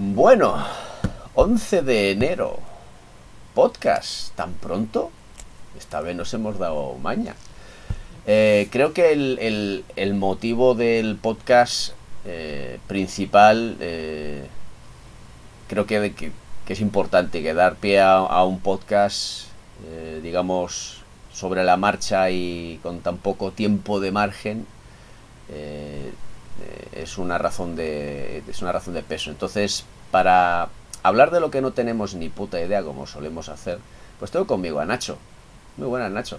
Bueno, 11 de enero. Podcast, ¿tan pronto? Esta vez nos hemos dado maña. Eh, creo que el, motivo del podcast eh, principal, eh, creo que, es importante que dar pie a, un podcast, digamos, sobre la marcha y con tan poco tiempo de margen, es una razón de es una razón de peso. Entonces, para hablar de lo que no tenemos ni puta idea, como solemos hacer, pues tengo conmigo a Nacho. Muy buenas, Nacho.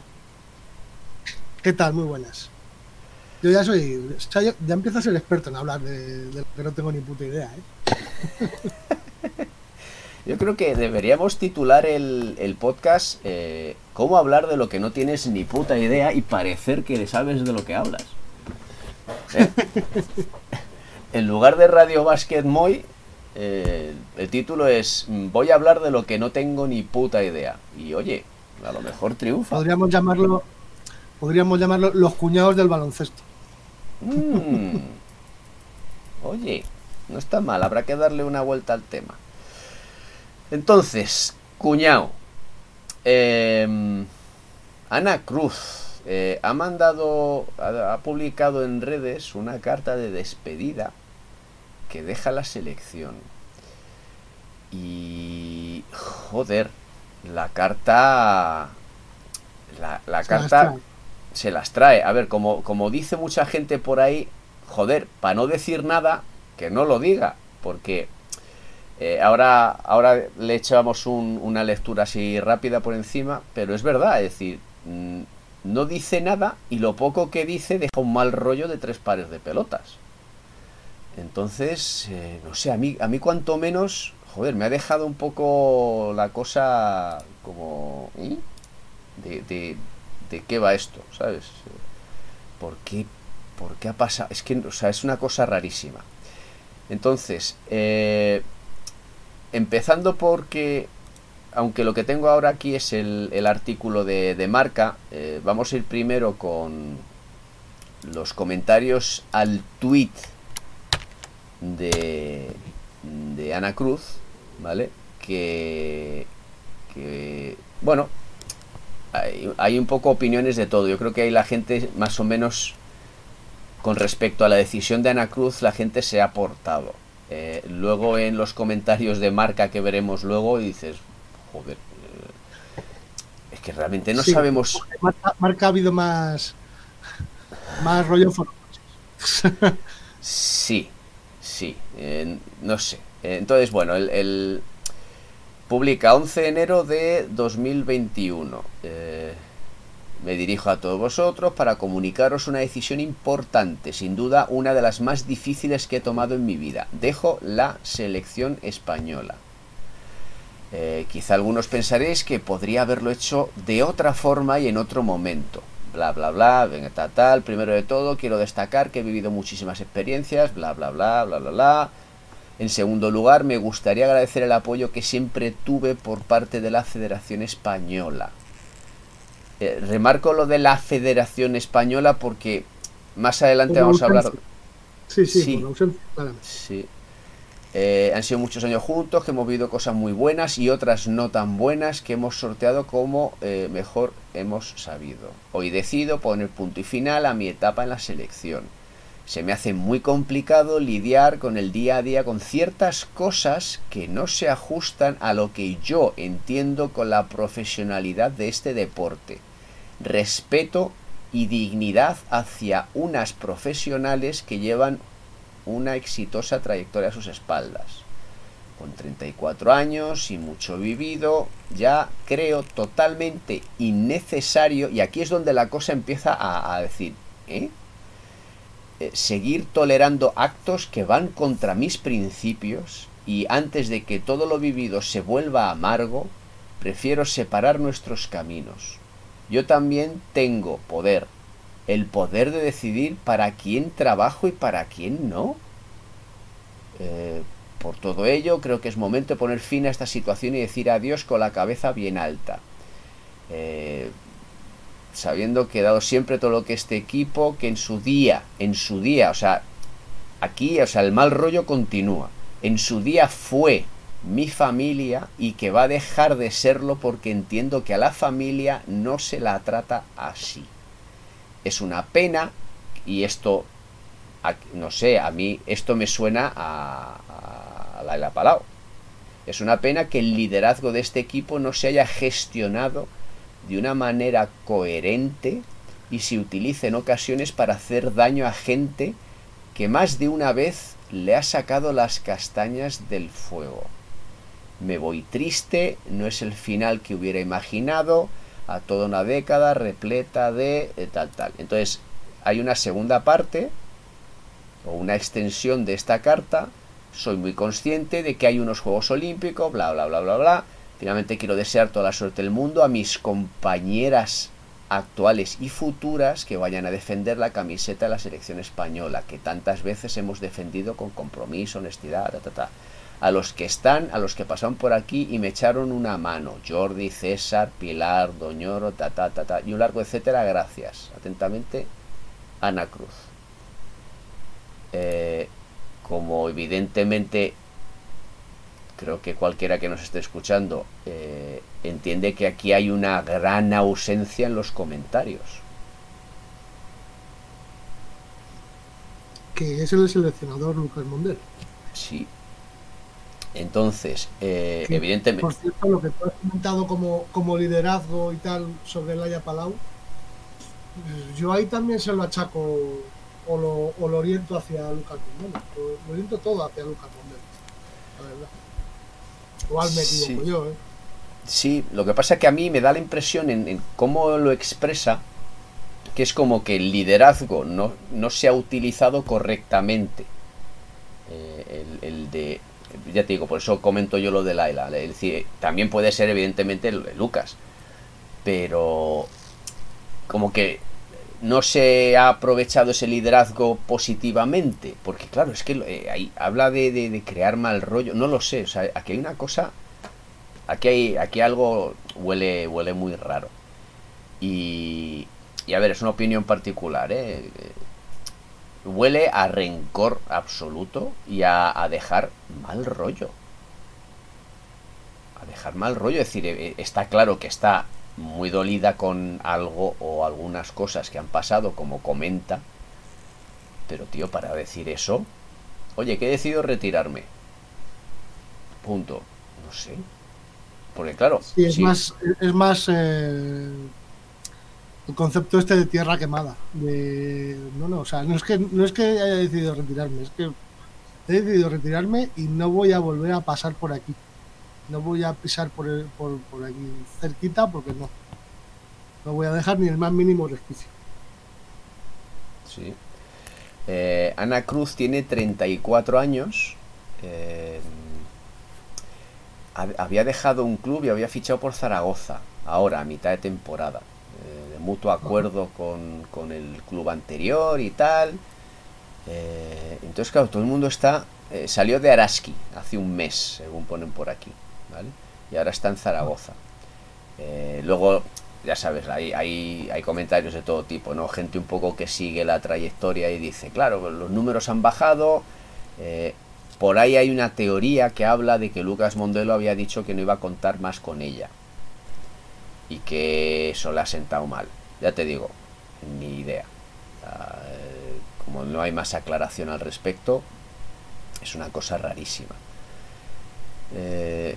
¿Qué tal? Muy buenas. Yo ya soy. ya, empiezo a ser experto en hablar de, lo que no tengo ni puta idea. ¿eh? Yo creo que deberíamos titular el, podcast eh, Cómo hablar de lo que no tienes ni puta idea y parecer que sabes de lo que hablas. ¿Eh? en lugar de Radio Basket Moy, el título es Voy a hablar de lo que no tengo ni puta idea. Y oye, a lo mejor triunfa. Podríamos llamarlo Podríamos llamarlo los cuñados del baloncesto. Mm. Oye, no está mal, habrá que darle una vuelta al tema. Entonces, cuñado. Em, Ana Cruz eh, ha mandado, ha, publicado en redes una carta de despedida que deja la selección. Y... Joder, la carta... La, la carta se las trae. A ver, como, como dice mucha gente por ahí, joder, para no decir nada, que no lo diga, porque eh, ahora, ahora le echamos una lectura así rápida por encima, pero es verdad, es decir, mm, no dice nada y lo poco que dice deja un mal rollo de tres pares de pelotas. Entonces, eh, no sé, a mí, a mí cuanto menos, joder, me ha dejado un poco la cosa como... ¿eh? de, de qué va esto, ¿sabes? ¿Por qué, por qué ha pasado? Es que, o sea, es una cosa rarísima. Entonces, eh, empezando porque, aunque lo que tengo ahora aquí es el, artículo de, marca, eh, vamos a ir primero con los comentarios al tweet de, de Ana Cruz, ¿vale? Que, que, bueno, hay, un poco opiniones de todo. Yo creo que hay la gente más o menos con respecto a la decisión de Ana Cruz, la gente se ha portado. Eh, luego en los comentarios de marca que veremos luego dices, joder, eh, es que realmente no sabemos. Marca, ha habido más, más rollo. sí, sí, eh, no sé. Entonces, bueno, el Publica 11 de enero de 2021. Eh, me dirijo a todos vosotros para comunicaros una decisión importante, sin duda una de las más difíciles que he tomado en mi vida. Dejo la selección española. Eh, quizá algunos pensaréis que podría haberlo hecho de otra forma y en otro momento. Bla, bla, bla, venga, tal, tal. Primero de todo, quiero destacar que he vivido muchísimas experiencias, bla, bla, bla, bla, bla, bla. En segundo lugar, me gustaría agradecer el apoyo que siempre tuve por parte de la Federación Española. Eh, remarco lo de la Federación Española porque más adelante vamos a hablar. Sí, sí, sí. Eh, han sido muchos años juntos, que hemos vivido cosas muy buenas y otras no tan buenas que hemos sorteado como eh, mejor hemos sabido. Hoy decido poner punto y final a mi etapa en la selección se me hace muy complicado lidiar con el día a día con ciertas cosas que no se ajustan a lo que yo entiendo con la profesionalidad de este deporte. Respeto y dignidad hacia unas profesionales que llevan una exitosa trayectoria a sus espaldas. Con 34 años y mucho vivido, ya creo totalmente innecesario, y aquí es donde la cosa empieza a, decir, ¿eh? Eh, seguir tolerando actos que van contra mis principios y antes de que todo lo vivido se vuelva amargo, prefiero separar nuestros caminos. Yo también tengo poder, el poder de decidir para quién trabajo y para quién no. Eh, por todo ello, creo que es momento de poner fin a esta situación y decir adiós con la cabeza bien alta. Eh, sabiendo que dado siempre todo lo que este equipo, que en su día, en su día, o sea, aquí, o sea, el mal rollo continúa. en su día fue mi familia y que va a dejar de serlo porque entiendo que a la familia no se la trata así. Es una pena y esto, no sé, a mí esto me suena a, a, Laila Palau. Es una pena que el liderazgo de este equipo no se haya gestionado de una manera coherente y se utilice en ocasiones para hacer daño a gente que más de una vez le ha sacado las castañas del fuego. Me voy triste, no es el final que hubiera imaginado, a toda una década repleta de eh, tal tal. Entonces, hay una segunda parte o una extensión de esta carta. Soy muy consciente de que hay unos Juegos Olímpicos, bla, bla, bla, bla, bla. Finalmente quiero desear toda la suerte del mundo a mis compañeras actuales y futuras que vayan a defender la camiseta de la selección española, que tantas veces hemos defendido con compromiso, honestidad, ta, ta, ta. A los que están, a los que pasaron por aquí y me echaron una mano, Jordi, César, Pilar, Doñoro, ta, ta, ta, ta, y un largo etcétera, gracias. Atentamente, Ana Cruz. Eh, como evidentemente creo que cualquiera que nos esté escuchando eh, entiende que aquí hay una gran ausencia en los comentarios. Que es el seleccionador Lucas Mondel. Sí. Entonces, eh, evidentemente. Por cierto, lo que tú has comentado como, como liderazgo y tal sobre el Haya Palau, yo ahí también se lo achaco o lo, o lo oriento hacia Lucas Mondel. Lo, oriento todo hacia Lucas Mondel, la verdad. Igual me equivoco sí. yo, ¿eh? Sí, lo que pasa es que a mí me da la impresión en, cómo lo expresa que es como que el liderazgo no, no se ha utilizado correctamente. Eh, el, el, de. Ya te digo, por eso comento yo lo de Laila. Es decir, también puede ser, evidentemente, Lucas. Pero. Como que no se ha aprovechado ese liderazgo positivamente. Porque, claro, es que eh, ahí habla de, de, de, crear mal rollo. No lo sé. O sea, aquí hay una cosa. Aquí hay. Aquí algo huele. huele muy raro. Y. Y a ver, es una opinión particular, ¿eh? Huele a rencor absoluto y a, a dejar mal rollo. A dejar mal rollo. Es decir, eh, está claro que está muy dolida con algo o algunas cosas que han pasado, como comenta. Pero, tío, para decir eso, oye, que he decidido retirarme. Punto. No sé. Porque, claro. Sí, es sí. más. Es más eh, el concepto este de tierra quemada. De, no, no, o sea, no es, que, no es que haya decidido retirarme, es que he decidido retirarme y no voy a volver a pasar por aquí no voy a pisar por, el, por, por, aquí cerquita porque no. No voy a dejar ni el más mínimo resquicio. Sí. Eh, Ana Cruz tiene 34 años. Eh, había dejado un club y había fichado por Zaragoza. Ahora, a mitad de temporada. Eh, mutuo acuerdo con, con, el club anterior y tal. Eh, entonces, claro, todo el mundo está. salió de Araski hace un mes, según ponen por aquí. ¿vale? Y ahora está en Zaragoza. Eh, luego, ya sabes, hay, hay, hay, comentarios de todo tipo, ¿no? Gente un poco que sigue la trayectoria y dice, claro, los números han bajado. Eh, por ahí hay una teoría que habla de que Lucas Mondelo había dicho que no iba a contar más con ella. Y que eso le ha sentado mal. Ya te digo, ni idea. Eh, como no hay más aclaración al respecto, es una cosa rarísima. Eh,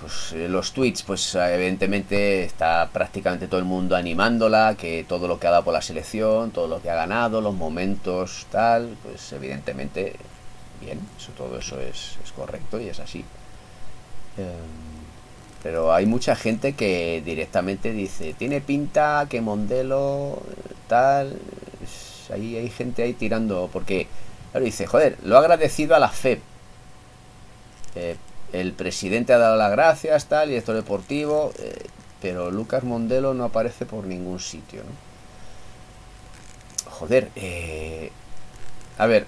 pues eh, los tweets, pues evidentemente está prácticamente todo el mundo animándola, que todo lo que ha dado por la selección, todo lo que ha ganado, los momentos, tal, pues evidentemente, bien, todo eso es, correcto y es así. Pero hay mucha gente que directamente dice, tiene pinta que Mondelo, tal, ahí hay gente ahí tirando, porque, claro, dice, joder, lo ha agradecido a la FEP. Eh, el presidente ha dado las gracias, tal, director deportivo, eh, pero Lucas Mondelo no aparece por ningún sitio, ¿no? Joder, eh, a ver,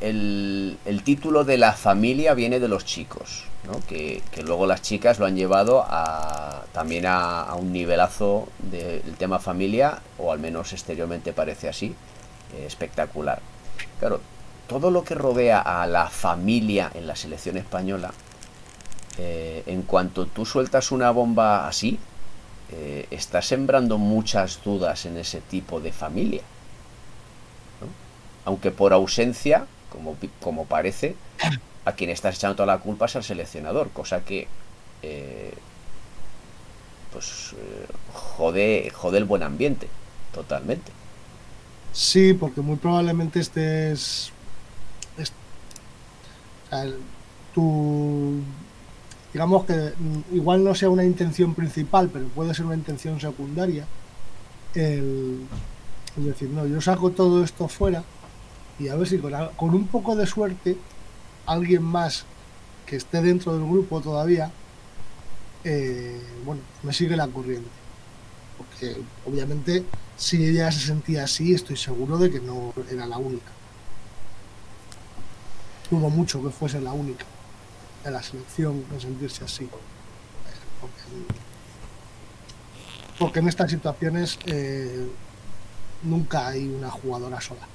el, el, título de la familia viene de los chicos, ¿no? Que, que luego las chicas lo han llevado a, también a, un nivelazo del de, tema familia, o al menos exteriormente parece así, eh, espectacular. Claro, todo lo que rodea a la familia en la selección española, eh, en cuanto tú sueltas una bomba así, eh, estás sembrando muchas dudas en ese tipo de familia. Aunque por ausencia, como, como parece, a quien estás echando toda la culpa es al seleccionador, cosa que eh, pues jode, jode el buen ambiente, totalmente. Sí, porque muy probablemente estés tu, digamos que mm, igual no sea una intención principal, pero puede ser una intención secundaria, el, decir, no, yo saco todo esto fuera y a ver si con, un poco de suerte alguien más que esté dentro del grupo todavía, eh, bueno, me sigue la corriente. Porque obviamente si ella se sentía así, estoy seguro de que no era la única dudo mucho que fuese la única de la selección en sentirse así. Porque, en estas situaciones eh, nunca hay una jugadora sola.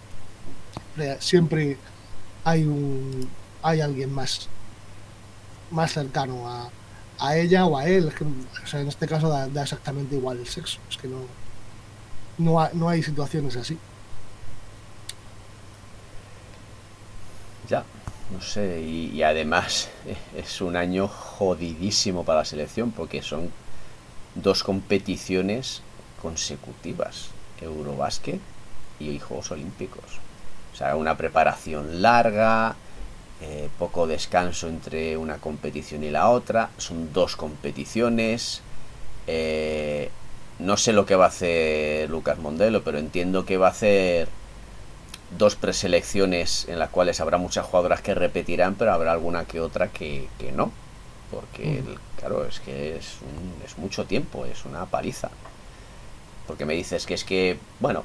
Siempre hay un hay alguien más más cercano a, a ella o a él. o sea, en este caso da, exactamente igual el sexo. Es que no, no, no hay situaciones así. Ya, no sé, y, además es un año jodidísimo para la selección porque son dos competiciones consecutivas, Eurobásquet y Juegos Olímpicos. O sea, una preparación larga, eh, poco descanso entre una competición y la otra, son dos competiciones. Eh, no sé lo que va a hacer Lucas Mondelo, pero entiendo que va a hacer dos preselecciones en las cuales habrá muchas jugadoras que repetirán, pero habrá alguna que otra que, no. Porque, claro, es que es, es mucho tiempo, es una paliza. Porque me dices que es que, bueno,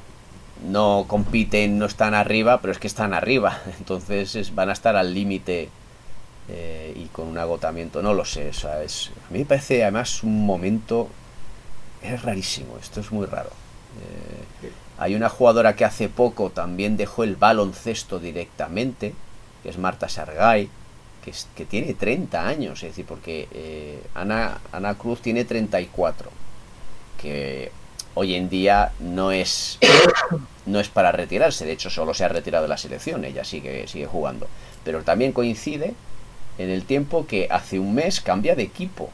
no compiten, no están arriba, pero es que están arriba. Entonces van a estar al límite eh, y con un agotamiento, no lo sé. O sea, es, a mí me parece además un momento... Es rarísimo, esto es muy raro. Eh, hay una jugadora que hace poco también dejó el baloncesto directamente, que es Marta Sargay, que, que tiene 30 años, es decir, porque eh, Ana, Ana Cruz tiene 34, que hoy en día no es, no es para retirarse, de hecho solo se ha retirado de la selección, ella sigue, sigue jugando, pero también coincide en el tiempo que hace un mes cambia de equipo,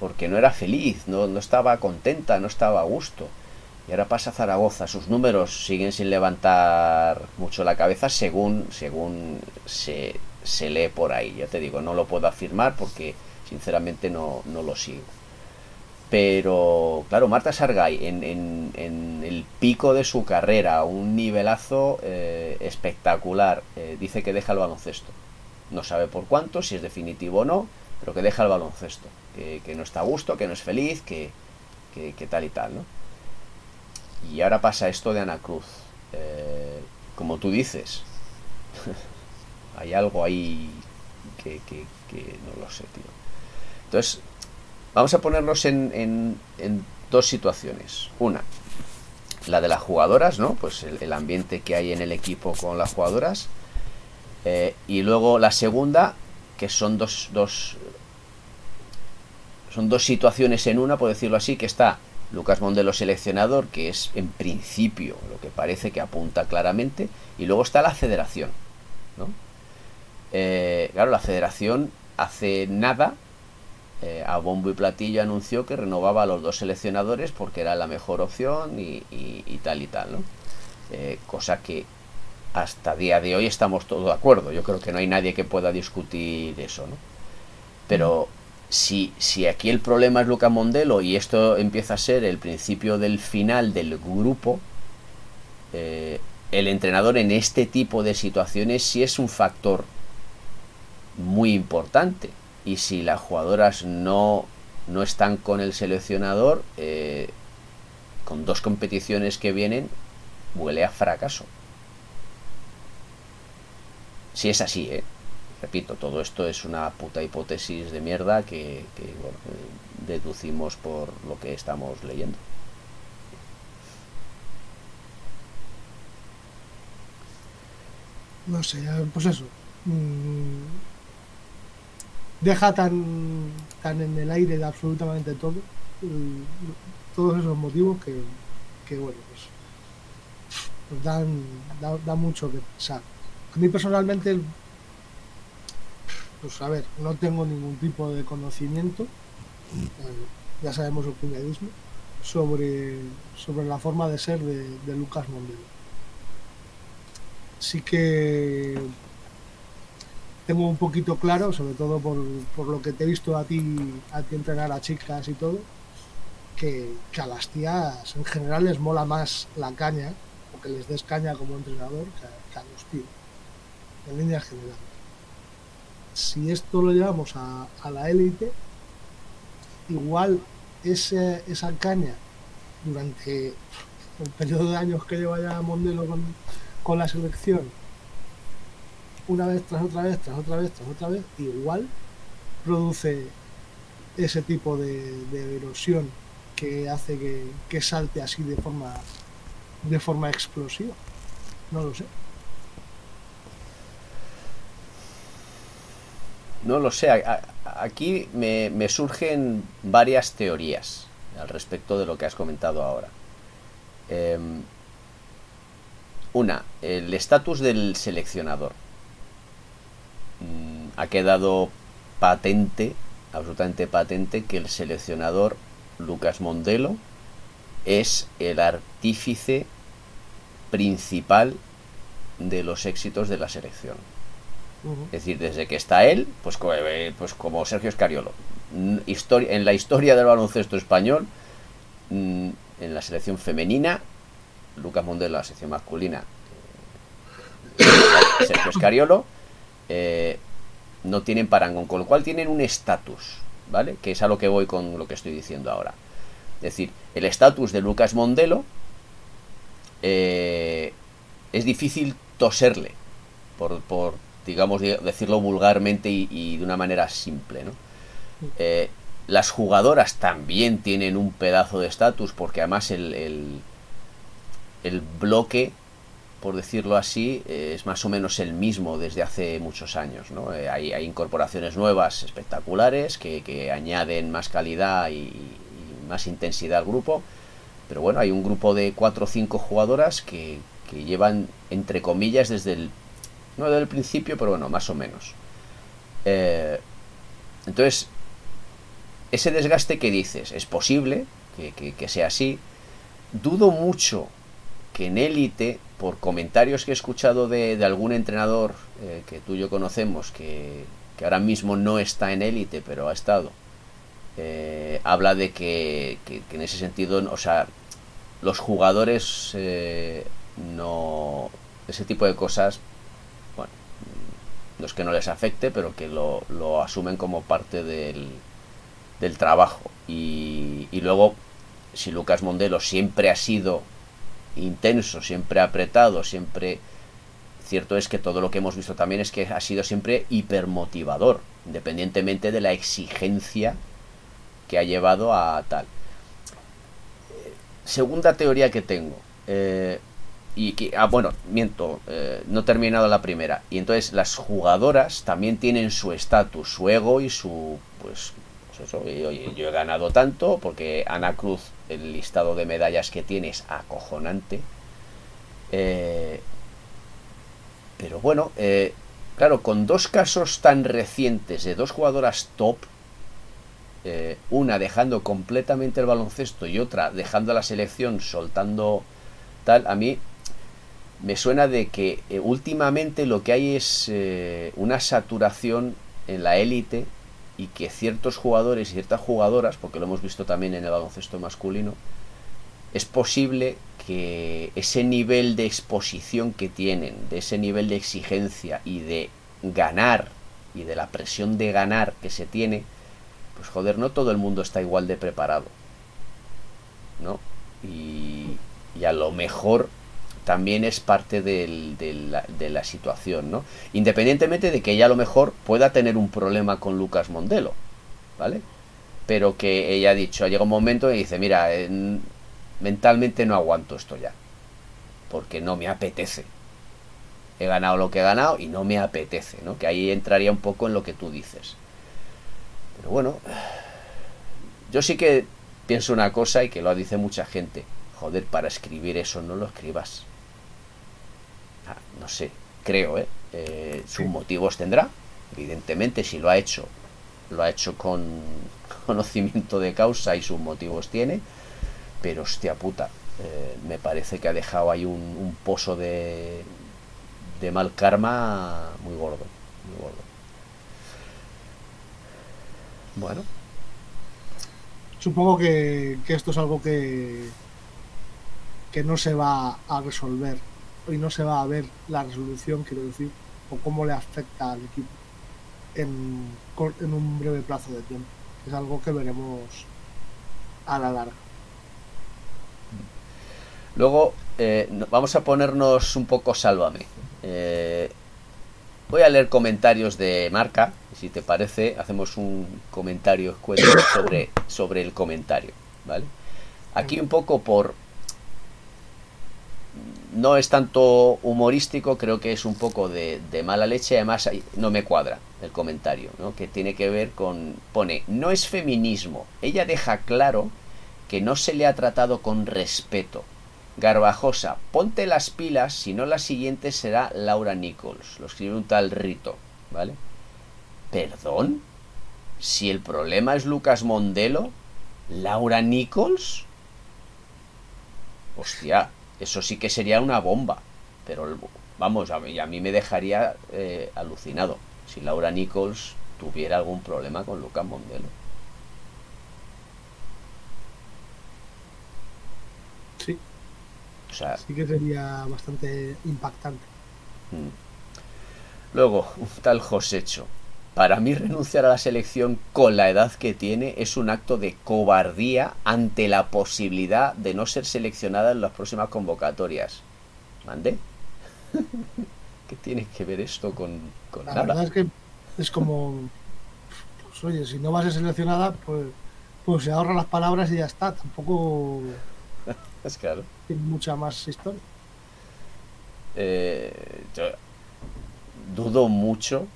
porque no era feliz, no, no estaba contenta, no estaba a gusto. Y ahora pasa a Zaragoza. Sus números siguen sin levantar mucho la cabeza según, según se, se lee por ahí. Ya te digo, no lo puedo afirmar porque sinceramente no, no lo sigo. Pero, claro, Marta Sargay en, el pico de su carrera, un nivelazo eh, espectacular, eh, dice que deja el baloncesto. No sabe por cuánto, si es definitivo o no, pero que deja el baloncesto. Que, no está a gusto, que no es feliz, que, que, que tal y tal, ¿no? Y ahora pasa esto de Ana Cruz. Eh, como tú dices, hay algo ahí que, no lo sé, tío. Entonces, vamos a ponernos en, dos situaciones. Una, la de las jugadoras, ¿no? Pues el, ambiente que hay en el equipo con las jugadoras. Eh, y luego la segunda, que son dos, dos, son dos situaciones en una, por decirlo así, que está Lucas Mondelo seleccionador, que es en principio lo que parece que apunta claramente, y luego está la federación. Eh, claro, la federación hace nada, eh, a bombo y platillo anunció que renovaba a los dos seleccionadores porque era la mejor opción y, tal y tal, ¿no? Eh, cosa que hasta día de hoy estamos todos de acuerdo. Yo creo que no hay nadie que pueda discutir eso, ¿no? Pero si, si aquí el problema es Luca Mondelo y esto empieza a ser el principio del final del grupo, eh, el entrenador en este tipo de situaciones sí es un factor muy importante. Y si las jugadoras no, no están con el seleccionador, eh, con dos competiciones que vienen, huele a fracaso. Si es así, ¿eh? repito, todo esto es una puta hipótesis de mierda que, deducimos por lo que estamos leyendo. no sé, pues eso. Mm, deja tan, tan en el aire de absolutamente todo, mm, todos esos motivos que, que bueno, pues, pues dan, da, mucho que pensar. A mí personalmente, pues a ver, no tengo ningún tipo de conocimiento, eh, ya sabemos el puñadismo, sobre, sobre la forma de ser de, Lucas Mondelo. Sí que tengo un poquito claro, sobre todo por, por, lo que te he visto a ti, a ti entrenar a chicas y todo, que, que, a las tías en general les mola más la caña, o que les des caña como entrenador, que, a los tíos, en línea general. Si esto lo llevamos a, a la élite, igual ese, esa caña durante el periodo de años que lleva ya Mondelo con, con la selección, una vez tras otra vez, tras otra vez, tras otra vez, igual produce ese tipo de, erosión que hace que, salte así de forma de forma explosiva. No lo sé. No lo sé. Aquí me, me surgen varias teorías al respecto de lo que has comentado ahora. Em, una, el estatus del seleccionador. Mm, ha quedado patente, absolutamente patente, que el seleccionador Lucas Mondelo es el artífice principal de los éxitos de la selección. Es decir, desde que está él, pues, eh, pues como Sergio Escariolo, en la historia del baloncesto español, mm, en la selección femenina, Lucas Mondelo, la selección masculina, eh, Sergio Escariolo, eh, no tienen parangón, con lo cual tienen un estatus, ¿vale? Que es a lo que voy con lo que estoy diciendo ahora. Es decir, el estatus de Lucas Mondelo eh, es difícil toserle, por, por digamos, decirlo vulgarmente y, de una manera simple, ¿no? Eh, las jugadoras también tienen un pedazo de estatus porque además el, el, bloque, por decirlo así, eh, es más o menos el mismo desde hace muchos años. ¿no? Eh, hay, incorporaciones nuevas espectaculares que, añaden más calidad y, más intensidad al grupo. Pero bueno, hay un grupo de 4 o 5 jugadoras que, que llevan, entre comillas, desde el... No desde el principio, pero bueno, más o menos. entonces, ese desgaste que dices, es posible que, sea así. Dudo mucho que en élite, por comentarios que he escuchado de, algún entrenador eh, que tú y yo conocemos, que, ahora mismo no está en élite, pero ha estado, eh, habla de que, en ese sentido, o sea, los jugadores eh, no... Ese tipo de cosas, bueno, no es que no les afecte, pero que lo asumen como parte del, del trabajo. Y, luego, si Lucas Mondelo siempre ha sido intenso, siempre apretado, siempre... Cierto es que todo lo que hemos visto también es que ha sido siempre hipermotivador, independientemente de la exigencia que ha llevado a tal. Segunda teoría que tengo. Eh, y que, ah, bueno, miento, eh, no he terminado la primera. Y entonces las jugadoras también tienen su estatus, su ego y su, pues, pues yo he ganado tanto porque Ana Cruz, el listado de medallas que tiene es acojonante. Eh, pero bueno, eh, claro, con dos casos tan recientes de dos jugadoras top, eh, una dejando completamente el baloncesto y otra dejando la selección, soltando tal, a mí me suena de que últimamente lo que hay es una saturación en la élite y que ciertos jugadores y ciertas jugadoras, porque lo hemos visto también en el baloncesto masculino, es posible que ese nivel de exposición que tienen, de ese nivel de exigencia y de ganar y de la presión de ganar que se tiene, pues joder, no todo el mundo está igual de preparado. ¿No? Y, y a lo mejor también es parte de, la, situación, ¿no? Independientemente de que ella a lo mejor pueda tener un problema con Lucas Mondelo, ¿vale? Pero que ella ha dicho, llega un momento y dice, mira, mentalmente no aguanto esto ya, porque no me apetece. he ganado lo que he ganado y no me apetece, ¿no? Que ahí entraría un poco en lo que tú dices. Pero bueno, yo sí que pienso una cosa y que lo dice mucha gente. Joder, para escribir eso no lo escribas. Ah, no sé, creo, ¿eh? eh sus motivos tendrá. Evidentemente, si lo ha hecho, lo ha hecho con conocimiento de causa y sus motivos tiene. Pero hostia puta, eh, me parece que ha dejado ahí un, pozo de, de mal karma muy gordo, muy gordo. Bueno. Supongo que, que, esto es algo que, que no se va a resolver y no se va a ver la resolución, quiero decir, o cómo le afecta al equipo en, en un breve plazo de tiempo. Es algo que veremos a la larga. Luego, eh, vamos a ponernos un poco sálvame. Eh, voy a leer comentarios de marca. Si te parece, hacemos un comentario sobre, sobre el comentario. ¿vale? Aquí un poco por... No es tanto humorístico, creo que es un poco de, mala leche. Además, no me cuadra el comentario, ¿no? que tiene que ver con... Pone, no es feminismo. Ella deja claro que no se le ha tratado con respeto Garbajosa, ponte las pilas, si no la siguiente será Laura Nichols. Lo escribe un tal Rito, ¿vale? ¿Perdón? Si el problema es Lucas Mondelo, ¿Laura Nichols? Hostia, eso sí que sería una bomba. Pero vamos, a mí, a mí me dejaría eh, alucinado si Laura Nichols tuviera algún problema con Lucas Mondelo. sí que sería bastante impactante. Mm. Luego, un tal Josecho. Para mí renunciar a la selección con la edad que tiene es un acto de cobardía ante la posibilidad de no ser seleccionada en las próximas convocatorias. ¿Mande? ¿Qué tiene que ver esto con, con la verdad es que es como, pues oye, si no vas a ser seleccionada, pues, pues se ahorra las palabras y ya está. Tampoco es claro. Tiene mucha más historia. Eh, yo dudo mucho.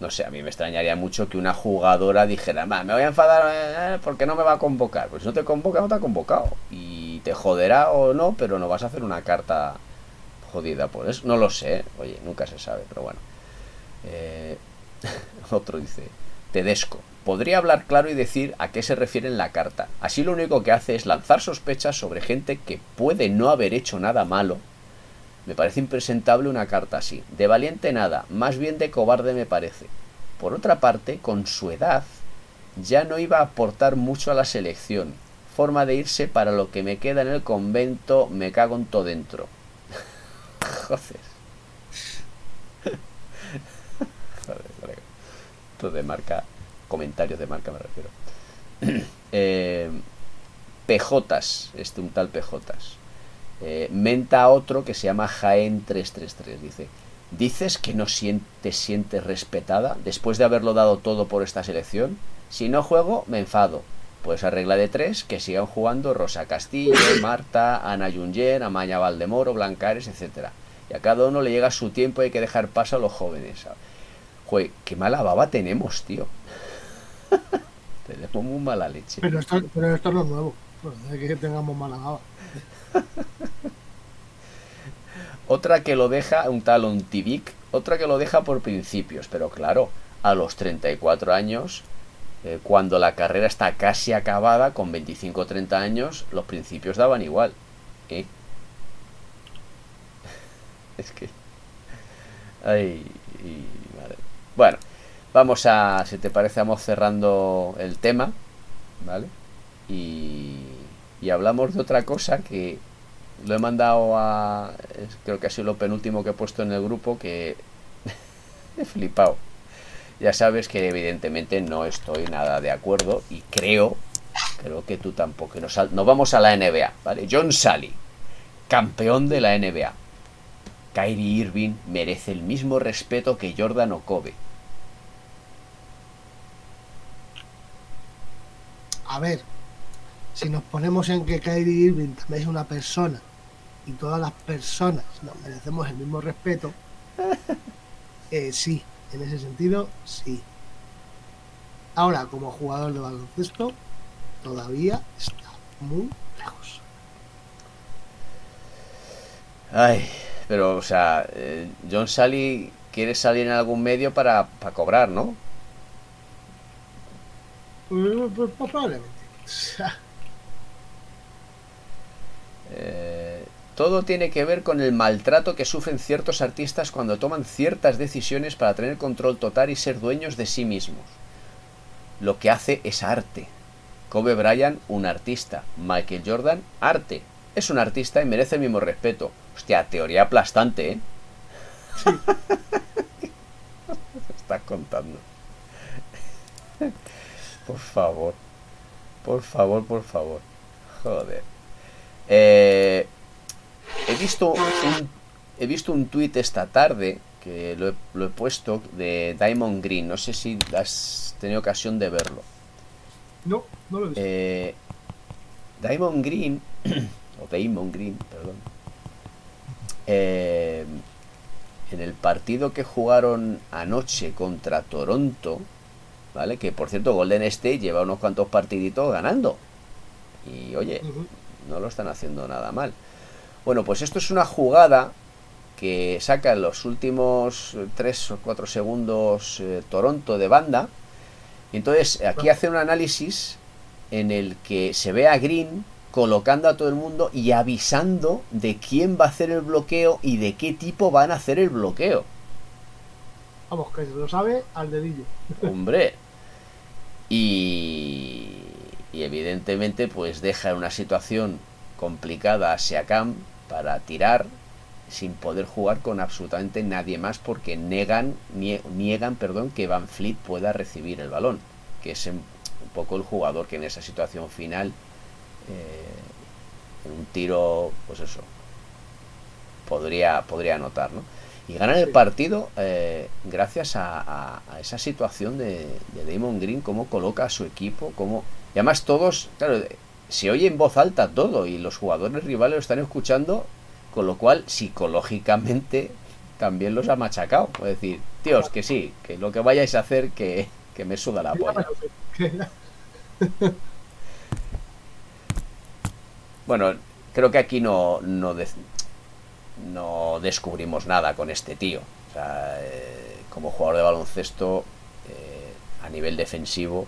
No sé, a mí me extrañaría mucho que una jugadora dijera, me voy a enfadar eh, porque no me va a convocar. Pues si no te convoca, no te ha convocado. Y te joderá o no, pero no vas a hacer una carta jodida por eso. No lo sé, oye, nunca se sabe, pero bueno. Eh, otro dice, Tedesco. Podría hablar claro y decir a qué se refiere en la carta. Así lo único que hace es lanzar sospechas sobre gente que puede no haber hecho nada malo. Me parece impresentable una carta así. De valiente nada, más bien de cobarde me parece. Por otra parte, con su edad, ya no iba a aportar mucho a la selección. Forma de irse para lo que me queda en el convento, me cago en todo dentro. Joder. De marca comentarios de marca me refiero. eh, este un tal PJs. Eh, menta a otro que se llama Jaén 333. Dice, ¿dices que no te sientes respetada después de haberlo dado todo por esta selección? Si no juego, me enfado. Pues arregla de tres, que sigan jugando Rosa Castillo, Marta, Ana Junger, Amaña Valdemoro, Blancares, etc. Y a cada uno le llega su tiempo y hay que dejar paso a los jóvenes. Joder, qué mala baba tenemos, tío. Tenemos muy mala leche. Pero esto, pero esto no es nuevo. No que tengamos mala baba. otra que lo deja, un tal Ontivic, otra que lo deja por principios, pero claro, a los 34 años, eh, cuando la carrera está casi acabada, con 25 o 30 años, los principios daban igual. ¿eh? es que... Ay. Bueno, Vamos a, si te parece, vamos cerrando el tema, ¿vale? Y, y hablamos de otra cosa que lo he mandado a, creo que ha sido lo penúltimo que he puesto en el grupo, que he flipado. Ya sabes que evidentemente no estoy nada de acuerdo y creo, creo que tú tampoco. Nos, vamos a la NBA, ¿vale? John Sally, campeón de la NBA. Kyrie Irving merece el mismo respeto que Jordan o a ver, si nos ponemos en que Kyrie Irving también es una persona y todas las personas nos merecemos el mismo respeto, Eh, sí, en ese sentido, sí. Ahora, como jugador de baloncesto, todavía está muy lejos. Ay, pero, o sea, eh, John Sally quiere salir en algún medio para, para cobrar, ¿no? Pues, pues, pues probablemente. Eh, todo tiene que ver con el maltrato que sufren ciertos artistas cuando toman ciertas decisiones para tener control total y ser dueños de sí mismos. Lo que hace es arte. Kobe Bryant, un artista. Michael Jordan, arte. Es un artista y merece el mismo respeto. Hostia, teoría aplastante, ¿eh? Sí. estás contando? por favor. Por favor, por favor. Joder. Eh, he visto un, he visto un tuit esta tarde que lo he, lo he puesto de Diamond Green. No sé si has tenido ocasión de verlo. No, no lo he visto. Eh, Diamond Green, o Damon Green, perdón. eh, en el partido que jugaron anoche contra Toronto, ¿vale? Que por cierto, Golden State lleva unos cuantos partiditos ganando. Y oye, no lo están haciendo nada mal. Bueno, pues esto es una jugada que saca en los últimos 3 o 4 segundos eh, Toronto de banda. Y entonces aquí hace un análisis en el que se ve a Green colocando a todo el mundo y avisando de quién va a hacer el bloqueo y de qué tipo van a hacer el bloqueo. Vamos, que se lo sabe al dedillo. Hombre. Y, y evidentemente pues deja en una situación complicada a Siakam para tirar sin poder jugar con absolutamente nadie más porque negan, nie- niegan perdón, que Van Fleet pueda recibir el balón, que es un poco el jugador que en esa situación final, eh, en un tiro, pues eso, podría, podría anotar, ¿no? Y ganan el partido eh, gracias a, a- a esa situación de, de Damon Green, cómo coloca a su equipo, cómo... Y además todos, claro, se oye en voz alta todo y los jugadores rivales lo están escuchando, con lo cual psicológicamente también los ha machacado. Es decir, tíos, que sí, que lo que vayáis a hacer que, que me suda la polla. Bueno, creo que aquí no, no, de- no descubrimos nada con este tío. O sea, eh, como jugador de baloncesto, eh, a nivel defensivo,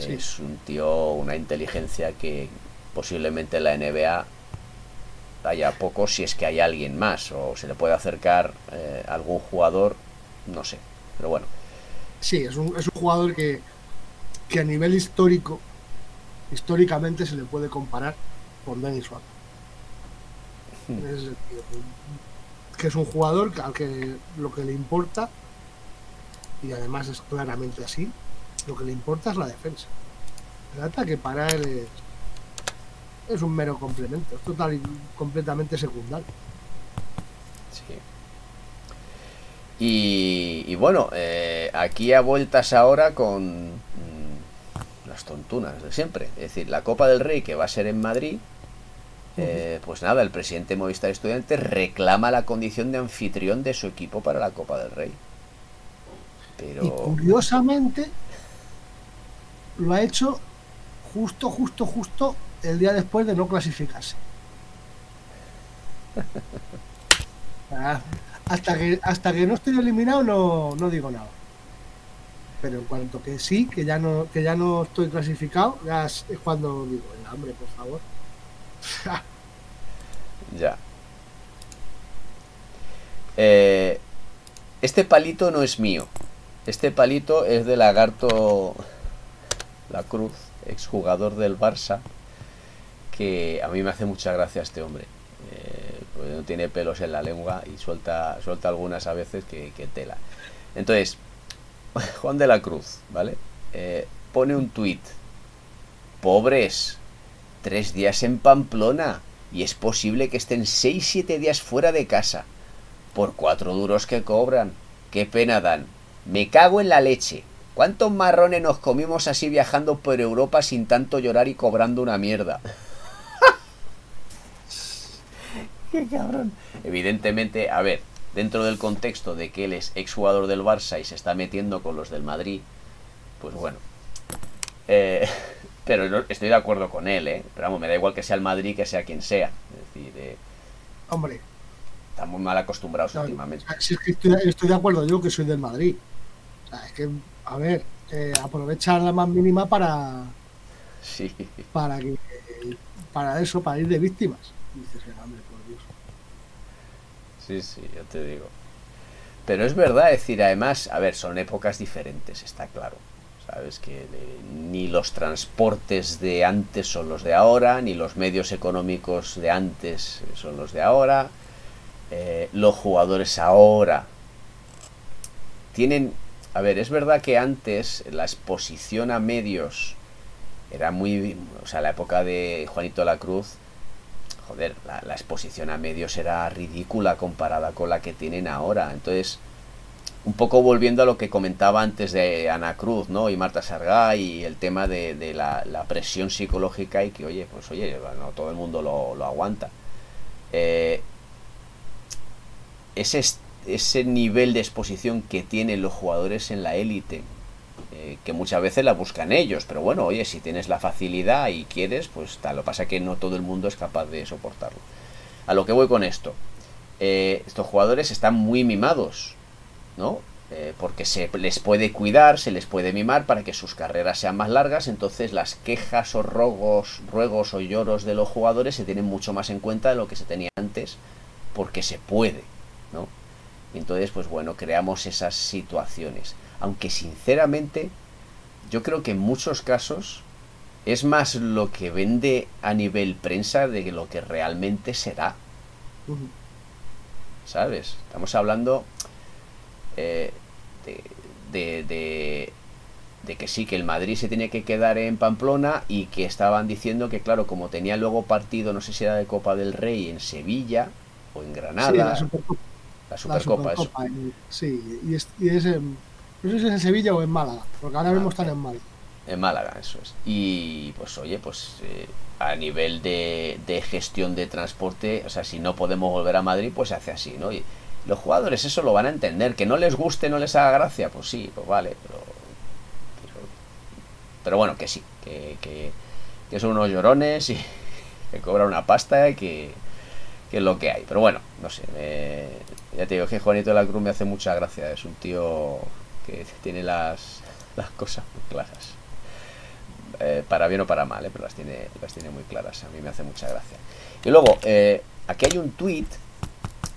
Sí. es un tío, una inteligencia que posiblemente en la NBA haya poco si es que hay alguien más o se le puede acercar eh, algún jugador, no sé. Pero bueno, Sí, es un, es un jugador que, que a nivel histórico, históricamente se le puede comparar con Dennis Schwab. En ese sentido. Que es un jugador al que lo que le importa, y además es claramente así, lo que le importa es la defensa. El ataque para él es, es un mero complemento, es total y completamente secundario. Sí. Y, y bueno, eh, aquí a vueltas ahora con mm, las tontunas de siempre. Es decir, la Copa del Rey que va a ser en Madrid, eh, pues nada, el presidente de Movistar Estudiantes reclama la condición de anfitrión de su equipo para la Copa del Rey. Y Pero... curiosamente lo ha hecho justo, justo, justo el día después de no clasificarse. Ah, Hasta que, hasta que no estoy eliminado no, no digo nada. Pero en cuanto que sí, que ya no, que ya no estoy clasificado, ya es, es cuando digo, "Venga, hombre, por favor. Ya. Eh, este palito no es mío. Este palito es de Lagarto La Cruz, exjugador del Barça, que a mí me hace mucha gracia este hombre. Eh, no tiene pelos en la lengua y suelta, suelta algunas a veces que, que tela. Entonces, Juan de la Cruz, ¿vale? Eh, pone un tuit. Pobres, tres días en Pamplona y es posible que estén 6-7 días fuera de casa. Por cuatro duros que cobran. Qué pena dan. Me cago en la leche. ¿Cuántos marrones nos comimos así viajando por Europa sin tanto llorar y cobrando una mierda? ¡Qué cabrón! Evidentemente, a ver, dentro del contexto de que él es exjugador del Barça y se está metiendo con los del Madrid, pues bueno. Eh, pero estoy de acuerdo con él, ¿eh? Pero vamos, me da igual que sea el Madrid que sea quien sea. Es decir, eh, Hombre. Estamos mal acostumbrados últimamente. Si es que estoy, de acuerdo yo que soy del Madrid. O sea, es que, a ver, eh, aprovechar la más mínima para. Sí. Para que. Para eso, para ir de víctimas. dices, hombre, por Dios. Sí, sí, yo te digo. Pero es verdad, es decir, además, a ver, son épocas diferentes, está claro. Sabes que ni los transportes de antes son los de ahora, ni los medios económicos de antes son los de ahora. Eh, los jugadores ahora tienen... A ver, es verdad que antes la exposición a medios era muy... O sea, la época de Juanito la Cruz, joder, la exposición a medios era ridícula comparada con la que tienen ahora. Entonces un poco volviendo a lo que comentaba antes de Ana Cruz, ¿no? Y Marta Sargay y el tema de, la, presión psicológica y que, oye, pues oye, no todo el mundo lo, aguanta. Eh, ese, ese nivel de exposición que tienen los jugadores en la élite, eh, que muchas veces la buscan ellos, pero bueno, oye, si tienes la facilidad y quieres, pues tal, lo pasa que no todo el mundo es capaz de soportarlo. A lo que voy con esto. Eh, estos jugadores están muy mimados ¿no? Eh, porque se les puede cuidar, se les puede mimar para que sus carreras sean más largas, entonces las quejas o rogos, ruegos o lloros de los jugadores se tienen mucho más en cuenta de lo que se tenía antes, porque se puede, ¿no? Entonces, pues bueno, creamos esas situaciones. Aunque sinceramente, yo creo que en muchos casos es más lo que vende a nivel prensa de lo que realmente será. ¿Sabes? Estamos hablando eh, de, de, que sí, que el Madrid se tiene que quedar en Pamplona y que estaban diciendo que, claro, como tenía luego partido, no sé si era de Copa del Rey en Sevilla o en Granada. La Supercopa. sí, y es, en, no sé si es en Sevilla o en Málaga, porque ahora mismo ah, están en Málaga. En Málaga, eso es. Y pues oye, pues eh, a nivel de, de, gestión de transporte, o sea, si no podemos volver a Madrid, pues se hace así, ¿no? Y, los jugadores eso lo van a entender. Que no les guste, no les haga gracia, pues sí, pues vale, pero. Pero, bueno, que sí, que, que, son unos llorones y que cobran una pasta y que, que es lo que hay. Pero bueno, no sé, ya te digo que Juanito de la Cruz me hace mucha gracia. Es un tío que tiene las, las cosas muy claras. Eh, para bien o para mal, eh, pero las tiene, las tiene muy claras. A mí me hace mucha gracia. Y luego, eh, aquí hay un tweet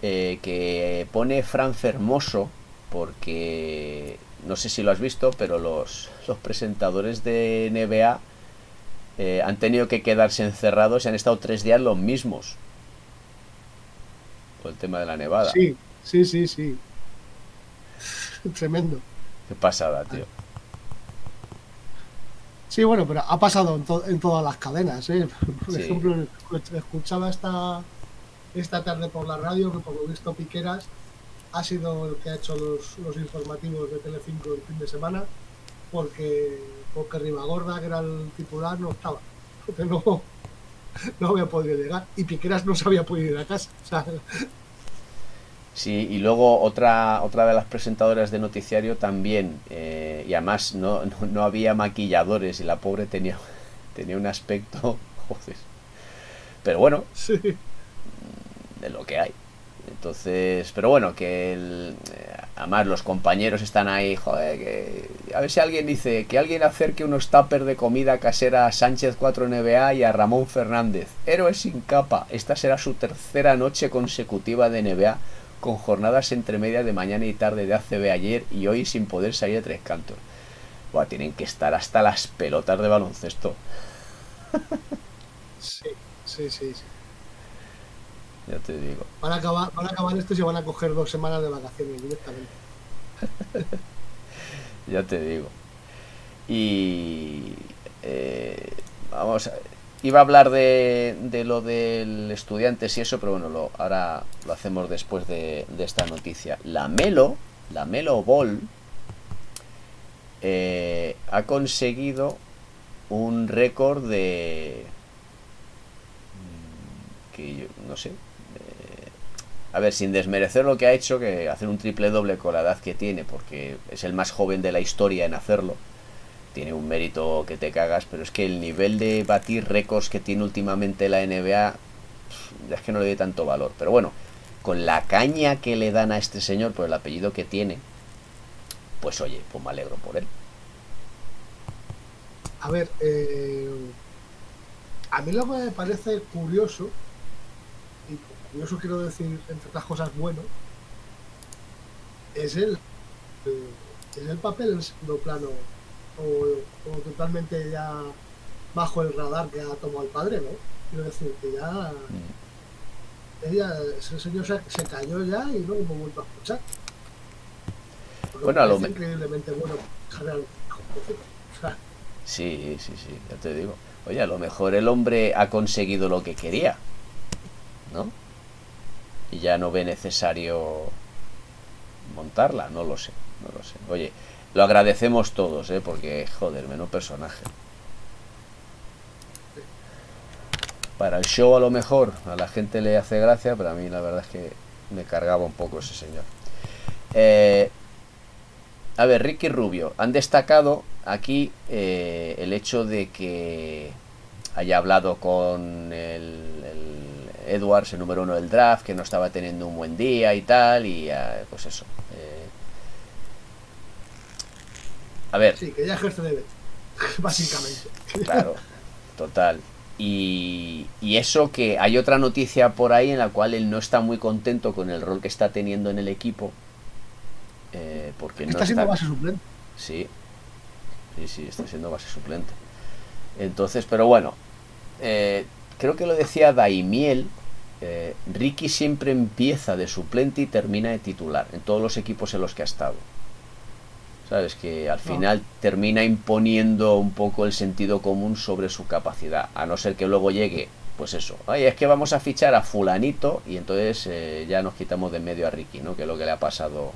que pone Fran Fermoso, porque no sé si lo has visto, pero los, los presentadores de NBA han tenido que quedarse encerrados y han estado tres días los mismos. Por el tema de la nevada. Sí, sí, sí, sí. Tremendo. Qué pasada, tío. Sí, bueno, pero ha pasado en, todas las cadenas. ¿eh? Por ejemplo, escuchaba esta esta tarde por la radio, que por lo visto Piqueras ha sido el que ha hecho los, informativos de Telecinco el fin de semana, porque, porque Ribagorda, que era el titular, no estaba. Porque no, no había podido llegar. Y Piqueras no se había podido ir a casa. Sí, y luego otra, otra de las presentadoras de noticiario también, eh, y además no, no, había maquilladores y la pobre tenía, tenía un aspecto, joder. Pero bueno, sí de lo que hay. Entonces, pero bueno, que el, además los compañeros están ahí, joder, que a ver si alguien dice que alguien acerque unos tuppers de comida casera a Sánchez 4 NBA y a Ramón Fernández. Héroes sin capa. Esta será su tercera noche consecutiva de NBA con jornadas entre media de mañana y tarde de ACB ayer y hoy sin poder salir de tres cantos. Buah, tienen que estar hasta las pelotas de baloncesto. Sí, sí, sí, sí. Ya te digo. Van a acabar, van a acabar esto y se van a coger dos semanas de vacaciones directamente. ya te digo. Y eh, vamos, iba a hablar de, de, lo del estudiante y eso, pero bueno, lo, ahora lo hacemos después de, esta noticia. La Melo, la Melo Ball, eh, ha conseguido un récord de mm, que yo no sé a ver, sin desmerecer lo que ha hecho, que hacer un triple doble con la edad que tiene, porque es el más joven de la historia en hacerlo, tiene un mérito que te cagas, pero es que el nivel de batir récords que tiene últimamente la NBA, es que no le doy tanto valor. Pero bueno, con la caña que le dan a este señor por el apellido que tiene, pues oye, pues me alegro por él. A ver, eh, a mí lo que me parece curioso, y curioso quiero decir entre otras cosas bueno, es el, eh, es el papel en segundo plano o, totalmente ya bajo el radar que ha tomado el padre, ¿no? Quiero decir que ya mm. ella, ese señor se, cayó ya y no hemos vuelto a escuchar. bueno, a lo mejor. increíblemente bueno Sí, sí, sí, ya te digo. Oye, a lo mejor el hombre ha conseguido lo que quería, ¿no? Y ya no ve necesario montarla, no lo sé, no lo sé. Oye, lo agradecemos todos, ¿eh? Porque, joder, menos personaje. Para el show a lo mejor a la gente le hace gracia, pero a mí la verdad es que me cargaba un poco ese señor. Eh, a ver, Ricky Rubio. Han destacado aquí eh, el hecho de que haya hablado con el, Edwards, el número uno del draft, que no estaba teniendo un buen día y tal, y eh, pues eso. A ver. Sí, que ya ejerce de básicamente. Claro, total. Y, y, eso que hay otra noticia por ahí en la cual él no está muy contento con el rol que está teniendo en el equipo. Eh, porque está siendo base suplente. Sí, sí, sí, está siendo base suplente. Entonces, pero bueno, eh, creo que lo decía Daimiel. Eh, Ricky siempre empieza de suplente y termina de titular en todos los equipos en los que ha estado. ¿sabes? Que al final termina imponiendo un poco el sentido común sobre su capacidad, a no ser que luego llegue, pues eso, ay, es que vamos a fichar a fulanito y entonces eh, ya nos quitamos de medio a Ricky, ¿no? Que es lo que le ha pasado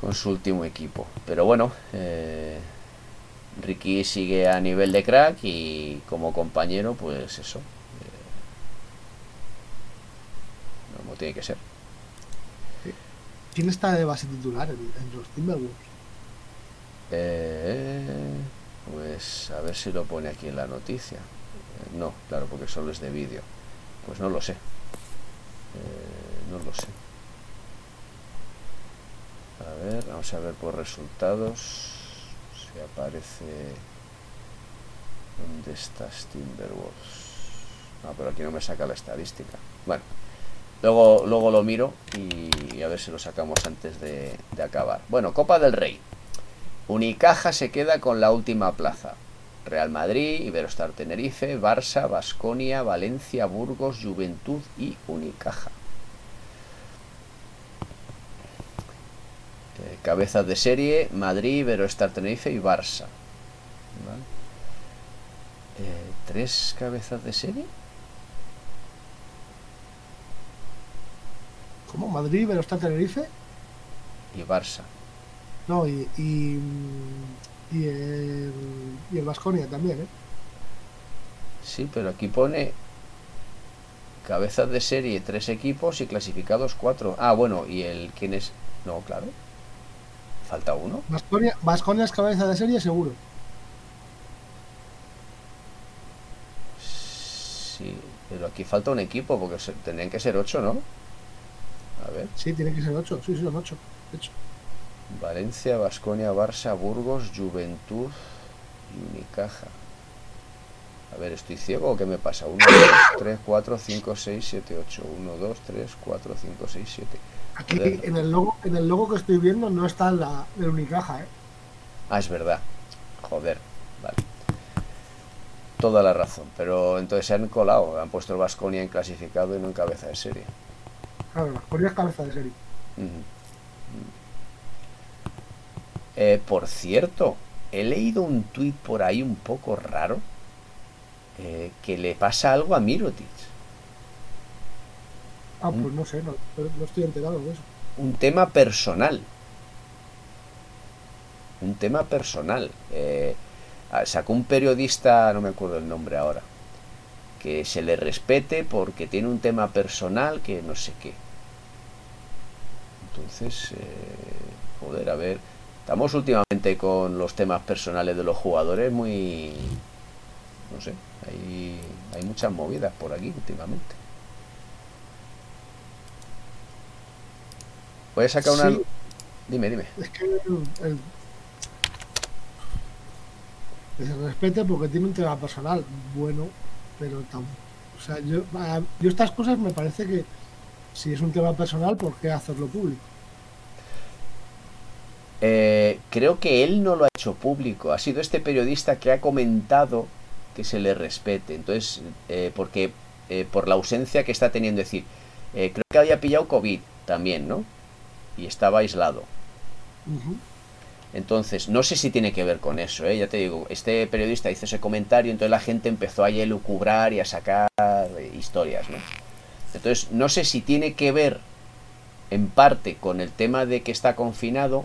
con su último equipo. Pero bueno, eh, Ricky sigue a nivel de crack y como compañero, pues eso. Eh, como tiene que ser. ¿Quién está de base titular en, los Timberwolves? Eh, pues a ver si lo pone aquí en la noticia. Eh, no, claro, porque solo es de vídeo. Pues no lo sé. Eh, no lo sé. A ver, vamos a ver por resultados. Si aparece. ¿Dónde estás, Timberwolves? No, pero aquí no me saca la estadística. Bueno, Luego, luego lo miro y a ver si lo sacamos antes de, acabar. Bueno, Copa del Rey. Unicaja se queda con la última plaza. Real Madrid, Iberostar Tenerife, Barça, Basconia, Valencia, Burgos, Juventud y Unicaja. Eh, cabezas de serie, Madrid, Iberostar Tenerife y Barça. Eh, ¿Tres cabezas de serie? ¿Cómo? ¿Madrid, Velostar Tenerife? Y Barça. No, y, y, y el, y el Vasconia también, ¿eh? Sí, pero aquí pone cabezas de serie tres equipos y clasificados cuatro. Ah, bueno, y el quién es. No, claro. Falta uno. Vasconia, Vasconia es cabeza de serie, seguro. Sí, pero aquí falta un equipo porque tendrían que ser ocho, ¿no? A ver. Sí, tiene que ser 8. Sí, sí, son 8. De hecho. Valencia, Basconia, Barça, Burgos, Juventud y Unicaja. A ver, ¿estoy ciego o qué me pasa? 1, 2, 3, 4, 5, 6, 7, 8. 1, 2, 3, 4, 5, 6, 7. Aquí en el, logo, en el logo que estoy viendo no está la de Unicaja, ¿eh? Ah, es verdad. Joder, vale. Toda la razón. Pero entonces se han colado. Han puesto el Vasconia en clasificado y no en cabeza de serie. Claro, las cabeza de serie. Eh, por cierto, he leído un tuit por ahí un poco raro eh, que le pasa algo a Mirotic. Ah, pues no sé, no, no, estoy enterado de eso. Un tema personal. Un tema personal. Eh, sacó un periodista, no me acuerdo el nombre ahora, que se le respete porque tiene un tema personal que no sé qué. Entonces, eh, joder, a ver, estamos últimamente con los temas personales de los jugadores muy, no sé, hay, hay muchas movidas por aquí últimamente. Voy a sacar una... Sí. Dime, dime. Es que el, el- que se respete porque tiene un tema personal bueno, pero tam- o sea, yo, yo estas cosas me parece que si es un tema personal, ¿por qué hacerlo público? Eh, creo que él no lo ha hecho público. Ha sido este periodista que ha comentado que se le respete. Entonces, eh, porque eh, por la ausencia que está teniendo, es decir, eh, creo que había pillado COVID también, ¿no? Y estaba aislado. Entonces, no sé si tiene que ver con eso, ¿eh? ya te digo, este periodista hizo ese comentario, entonces la gente empezó a elucubrar y a sacar historias, ¿no? Entonces, no sé si tiene que ver en parte con el tema de que está confinado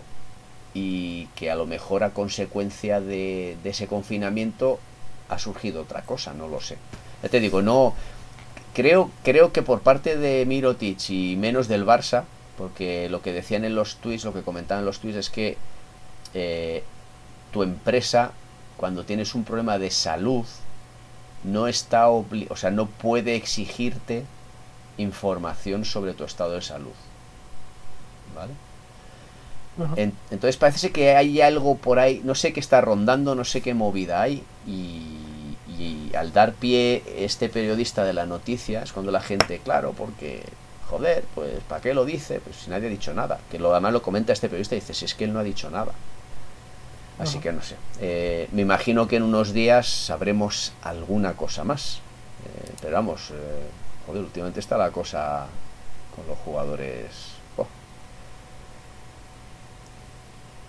y que a lo mejor a consecuencia de, de ese confinamiento ha surgido otra cosa, no lo sé. Ya te digo, no, creo, creo que por parte de Mirotic y menos del Barça, porque lo que decían en los tweets, lo que comentaban en los tweets es que eh, tu empresa, cuando tienes un problema de salud, no está obli- o sea, no puede exigirte información sobre tu estado de salud. ¿Vale? En- entonces parece que hay algo por ahí, no sé qué está rondando, no sé qué movida hay, y, y al dar pie este periodista de la noticia es cuando la gente, claro, porque, joder, pues ¿para qué lo dice? Pues si nadie ha dicho nada, que lo además lo comenta este periodista y dice, si es que él no ha dicho nada. Así que no sé, Eh, me imagino que en unos días sabremos alguna cosa más, Eh, pero vamos, eh, joder, últimamente está la cosa con los jugadores... oh.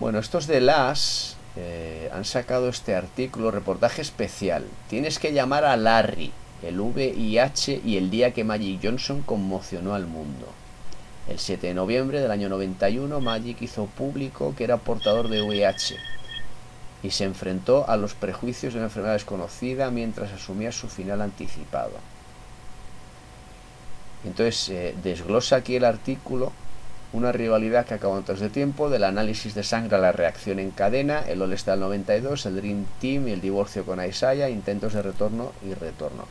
Bueno, estos de las han sacado este artículo, reportaje especial. Tienes que llamar a Larry, el VIH y el día que Magic Johnson conmocionó al mundo. El 7 de noviembre del año 91, Magic hizo público que era portador de VIH y se enfrentó a los prejuicios de una enfermedad desconocida mientras asumía su final anticipado. Entonces eh, desglosa aquí el artículo una rivalidad que acabó antes de tiempo, del análisis de sangre a la reacción en cadena, el All-Star 92, el Dream Team y el divorcio con Isaiah, intentos de retorno y retorno.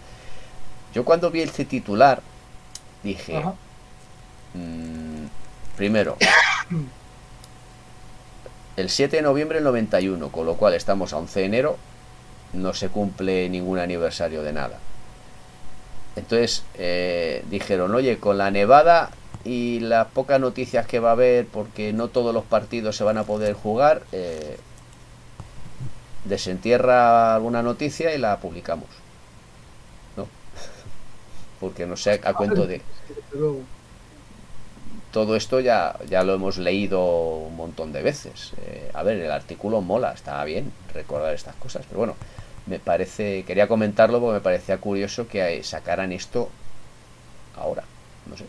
Yo cuando vi este titular dije, mm, primero, el 7 de noviembre del 91, con lo cual estamos a 11 de enero, no se cumple ningún aniversario de nada. Entonces eh, dijeron, oye, con la nevada y las pocas noticias que va a haber, porque no todos los partidos se van a poder jugar, eh, desentierra alguna noticia y la publicamos. Porque no sé a cuento de todo esto ya, ya lo hemos leído un montón de veces. Eh, a ver, el artículo mola, está bien recordar estas cosas, pero bueno, me parece, quería comentarlo porque me parecía curioso que sacaran esto ahora, no sé.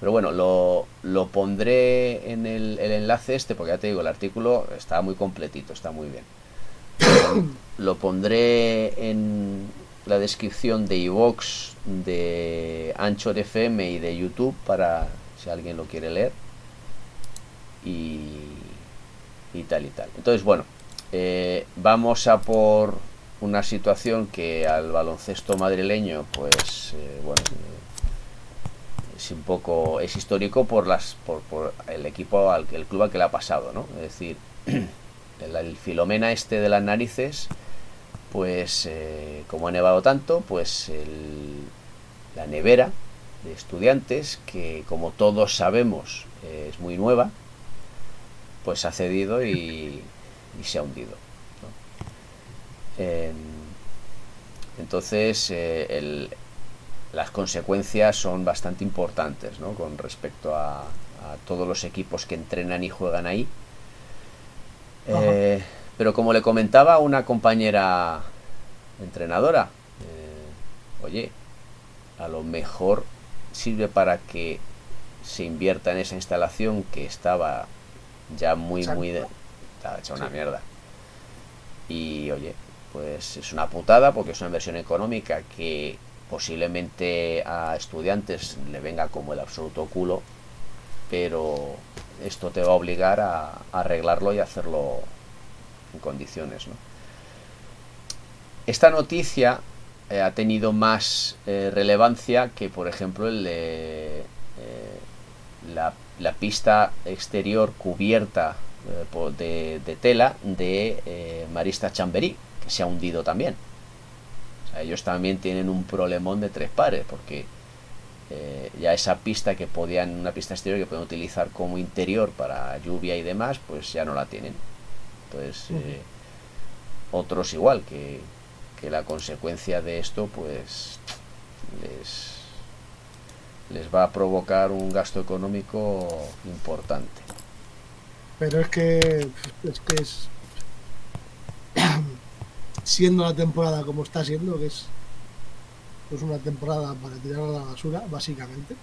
Pero bueno, lo, lo pondré en el, el enlace este, porque ya te digo, el artículo está muy completito, está muy bien. Lo pondré en la descripción de iVox, de Anchor FM y de YouTube para si alguien lo quiere leer. Y, tal y tal. Entonces, bueno, eh, vamos a por una situación que al baloncesto madrileño, pues, eh, bueno, eh, es un poco, es histórico por las, por, por el equipo, al el club al que le ha pasado, ¿no? Es decir, el, el Filomena este de las narices, pues, eh, como ha nevado tanto, pues el, la nevera de estudiantes, que como todos sabemos eh, es muy nueva, pues ha cedido y, y se ha hundido. ¿no? Eh, entonces, eh, el, las consecuencias son bastante importantes ¿no? con respecto a, a, todos los equipos que entrenan y juegan ahí. Pero como le comentaba a una compañera entrenadora, eh, oye, a lo mejor sirve para que se invierta en esa instalación que estaba ya muy, muy... De, estaba hecha una Sí. mierda. Y oye, pues es una putada porque es una inversión económica que posiblemente a estudiantes le venga como el absoluto culo, pero esto te va a obligar a, arreglarlo y hacerlo condiciones. Esta noticia eh, ha tenido más eh, relevancia que, por ejemplo, el eh, la, pista exterior cubierta de, de, tela de Marista Chamberí, que se ha hundido también. ellos también tienen un problemón de tres pares, porque ya esa pista que podían, una pista exterior que pueden utilizar como interior para lluvia y demás, pues ya no la tienen. Entonces, otros igual, que, que la consecuencia de esto pues les, les va a provocar un gasto económico importante. Pero es que es que es siendo la temporada como está siendo, que es pues una temporada para tirar a la basura, básicamente.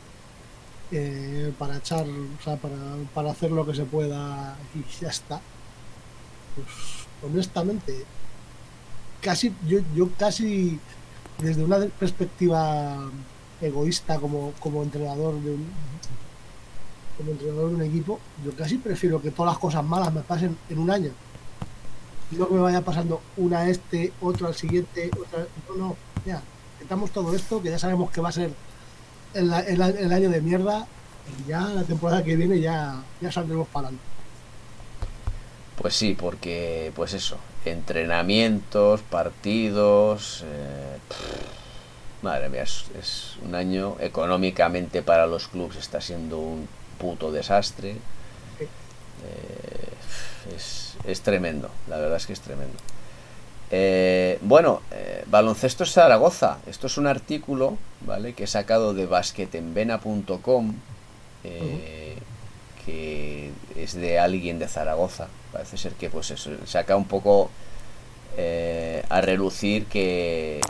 Eh, para echar, o sea, para, para hacer lo que se pueda y ya está. Pues honestamente, casi, yo, yo casi desde una perspectiva egoísta como, como entrenador de un como entrenador de un equipo, yo casi prefiero que todas las cosas malas me pasen en un año. No que me vaya pasando una a este, otro al siguiente, otra. No, no, ya, estamos todo esto, que ya sabemos que va a ser el, el, año de mierda, y ya la temporada que viene ya, ya saldremos para adelante. Pues sí, porque, pues eso, entrenamientos, partidos. Eh, madre mía, es, un año económicamente para los clubes está siendo un puto desastre. Eh, es, tremendo, la verdad es que es tremendo. Eh, bueno, Baloncesto Zaragoza. Esto es un artículo, ¿vale? Que he sacado de basquetenvena.com. es de alguien de Zaragoza, parece ser que pues eso, saca un poco eh, a relucir que,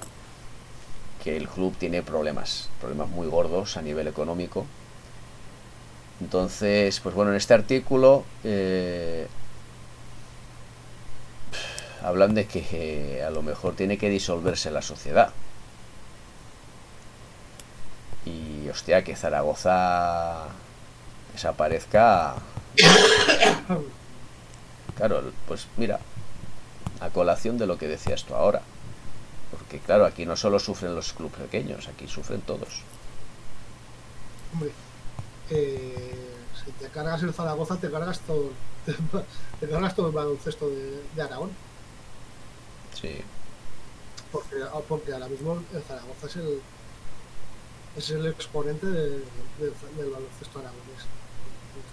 que el club tiene problemas, problemas muy gordos a nivel económico. Entonces, pues bueno, en este artículo eh, hablan de que a lo mejor tiene que disolverse la sociedad. Y hostia, que Zaragoza desaparezca Claro, pues mira, a colación de lo que decías tú ahora. Porque claro, aquí no solo sufren los clubes pequeños, aquí sufren todos. Hombre, eh, si te cargas el Zaragoza, te cargas todo, te, cargas todo el baloncesto de, Aragón. Sí. Porque, ah, porque ahora mismo el Zaragoza es el es el exponente del baloncesto aragonés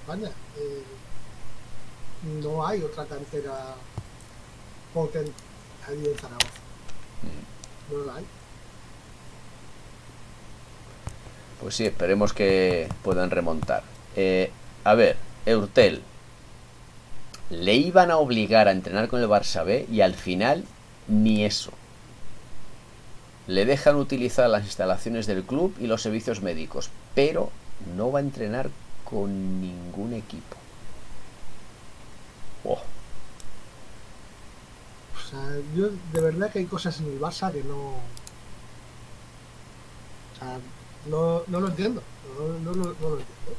España. Eh, no hay otra cantera potente allí en Zaragoza. Mm. No la hay. Pues sí, esperemos que puedan remontar. Eh, a ver, Eurtel. Le iban a obligar a entrenar con el Barça B y al final ni eso. Le dejan utilizar las instalaciones del club y los servicios médicos, pero no va a entrenar con ningún equipo. O sea, yo de verdad que hay cosas en el Barça que no. O sea, no, no lo entiendo. No, no, no, lo entiendo.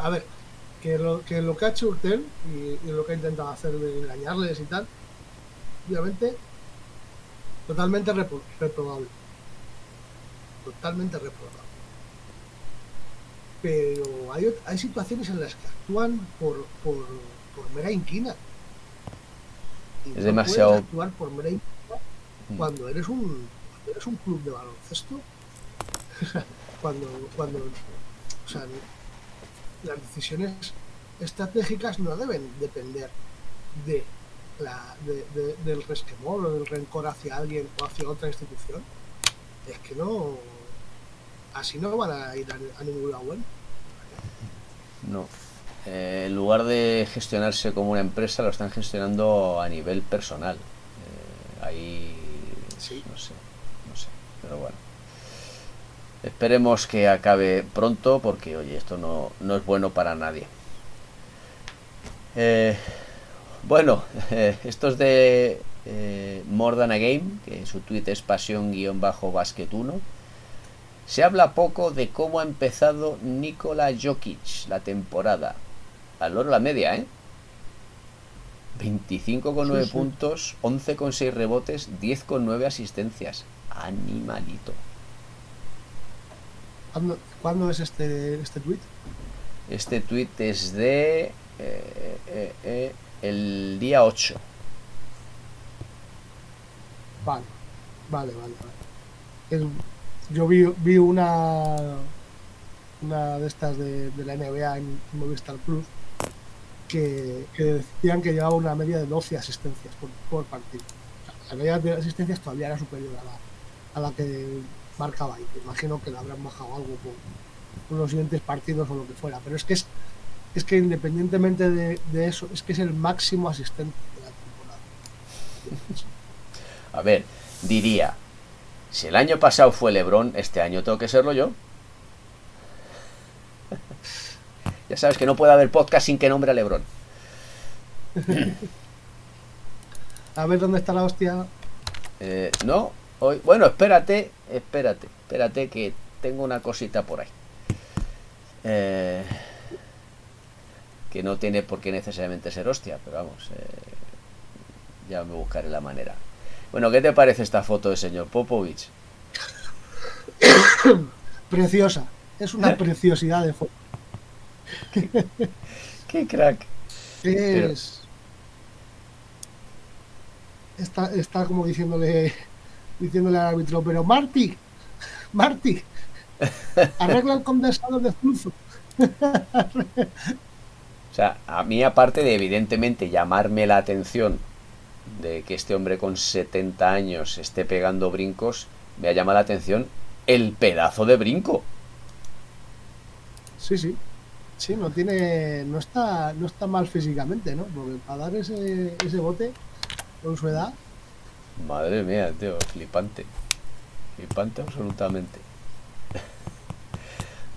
A ver, que lo que, lo que ha hecho Urtel y, lo que ha intentado hacer de engañarles y tal, obviamente, totalmente reprobable. Totalmente reprobable pero hay, hay situaciones en las que actúan por, por, por mera inquina. es demasiado. actuar por mera inquina mm. cuando eres un, eres un club de baloncesto. cuando, cuando, o sea, las decisiones estratégicas no deben depender de la, de, del resquemor o del rencor hacia alguien o hacia otra institución. Es que no, así no van a ir a, ningún lado bueno. No. Eh, en lugar de gestionarse como una empresa, lo están gestionando a nivel personal. Eh, ahí. Sí. No sé, no sé. Pero bueno. Esperemos que acabe pronto porque, oye, esto no, no es bueno para nadie. Eh, bueno, estos de eh, More Than a Game, que su tweet es pasión-basket 1. Se habla poco de cómo ha empezado Nikola Jokic la temporada. Al oro la media, ¿eh? 25,9 Sí, sí. puntos, 11,6 rebotes, 10,9 asistencias. Animalito. ¿Cuándo, cuándo es este, este tweet? Este tweet es de eh, eh, eh, el día 8. Vale, vale, vale. vale. Es- yo vi, vi una una de estas de, la NBA en Movistar Plus que, decían que llevaba una media de 12 asistencias por, por partido. La media de asistencias todavía era superior a la, a la que marcaba ahí. Imagino que la habrán bajado algo por, por los siguientes partidos o lo que fuera. Pero es que es, es que independientemente de, de eso, es que es el máximo asistente de la temporada. A ver, diría, si el año pasado fue Lebron, este año tengo que serlo yo. ya sabes que no puede haber podcast sin que nombre a Lebron. A ver dónde está la hostia. Eh, no, hoy, bueno, espérate, espérate, espérate que tengo una cosita por ahí. Eh, que no tiene por qué necesariamente ser hostia, pero vamos, eh, ya me buscaré la manera. Bueno, ¿qué te parece esta foto del señor Popovich? Preciosa. Es una preciosidad de foto. ¡Qué crack! Es. Está, está como diciéndole diciéndole al árbitro, pero Marty, Marty, arregla el condensador de flujo. O sea, a mí aparte de evidentemente llamarme la atención de que este hombre con 70 años esté pegando brincos, me ha llamado la atención el pedazo de brinco. Sí, sí. Sí, no tiene. No está, no está mal físicamente, ¿no? Porque para dar ese, ese bote con su edad, Madre mía, tío, flipante. Flipante absolutamente.